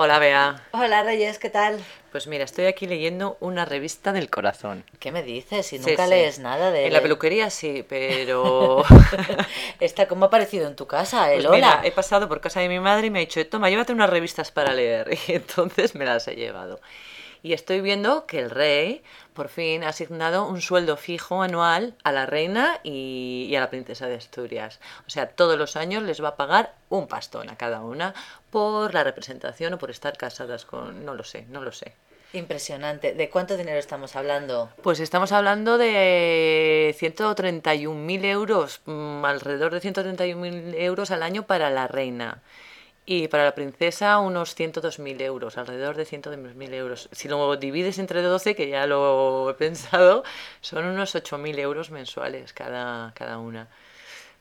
Hola, Bea. Hola Reyes, ¿qué tal? Pues mira, estoy aquí leyendo una revista del corazón. ¿Qué me dices? Si nunca sí. lees nada de... En la peluquería sí, pero... Esta, ¿cómo ha aparecido en tu casa? El Pues mira, hola. he pasado por casa de mi madre y me ha dicho, toma, llévate unas revistas para leer. Y entonces me las he llevado. Y estoy viendo que el rey por fin ha asignado un sueldo fijo anual a la reina y, y a la princesa de Asturias. O sea, todos los años les va a pagar un pastón a cada una por la representación o por estar casadas con... No lo sé, no lo sé. Impresionante. ¿De cuánto dinero estamos hablando? Pues estamos hablando de 131.000 euros, mm, alrededor de 131.000 euros al año para la reina. Y para la princesa unos 102.000 euros, alrededor de 102.000 euros. Si lo divides entre 12, que ya lo he pensado, son unos 8.000 euros mensuales cada, cada una.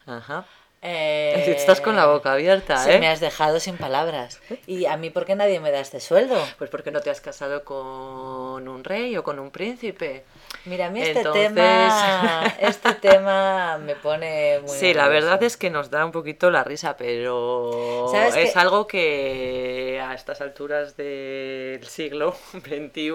Ajá. Eh, Estás con la boca abierta, ¿eh? Me has dejado sin palabras. ¿Y a mí por qué nadie me da este sueldo? Pues porque no te has casado con un rey o con un príncipe. Mira, a mí este Entonces- tema, este tema me pone muy Sí, la verdad es que nos da un poquito la risa, pero ¿Sabes es algo que a estas alturas del siglo XXI,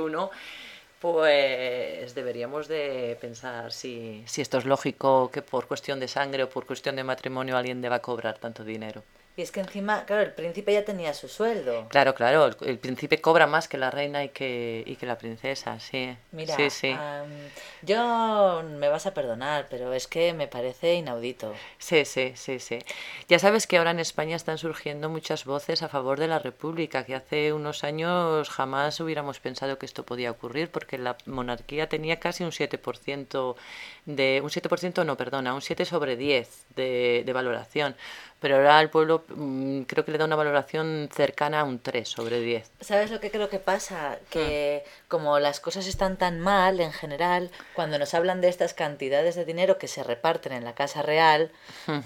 pues deberíamos de pensar si, si esto es lógico que por cuestión de sangre o por cuestión de matrimonio alguien deba cobrar tanto dinero. Y es que encima, claro, el príncipe ya tenía su sueldo. Claro, claro, el, el príncipe cobra más que la reina y que, y que la princesa, sí. Mira, sí, sí. yo me vas a perdonar, pero es que me parece inaudito. Sí, sí, sí, sí. Ya sabes que ahora en España están surgiendo muchas voces a favor de la República, que hace unos años jamás hubiéramos pensado que esto podía ocurrir, porque la monarquía tenía casi un 7% de... Un 7% no, perdona, un 7 sobre 10 de, de valoración. Pero ahora el pueblo mm, creo que le da una valoración cercana a un 3 sobre 10. ¿Sabes lo que creo que pasa? Que como las cosas están tan mal en general, cuando nos hablan de estas cantidades de dinero que se reparten en la Casa Real,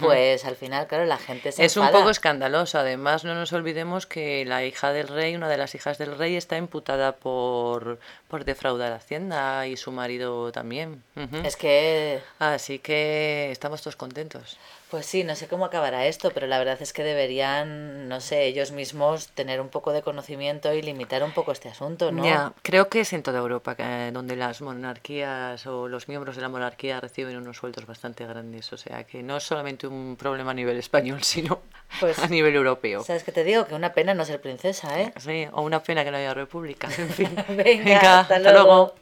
pues al final, claro, la gente se Es un enfada. poco escandaloso. Además, no nos olvidemos que la hija del rey, una de las hijas del rey, está imputada por, por defraudar a Hacienda y su marido también. Ujú. Es que, Así que estamos todos contentos. Pues sí, no sé cómo acabará esto, pero la verdad es que deberían, no sé, ellos mismos tener un poco de conocimiento y limitar un poco este asunto, ¿no? Ya, creo que es en toda Europa que- donde las monarquías o los miembros de la monarquía reciben unos sueldos bastante grandes. O sea que no es solamente un problema a nivel español, sino Pues, a nivel europeo. ¿Sabes qué te digo? Que una pena no ser princesa, ¿eh? Sí, o una pena que no haya república. En fin. Venga, hasta luego.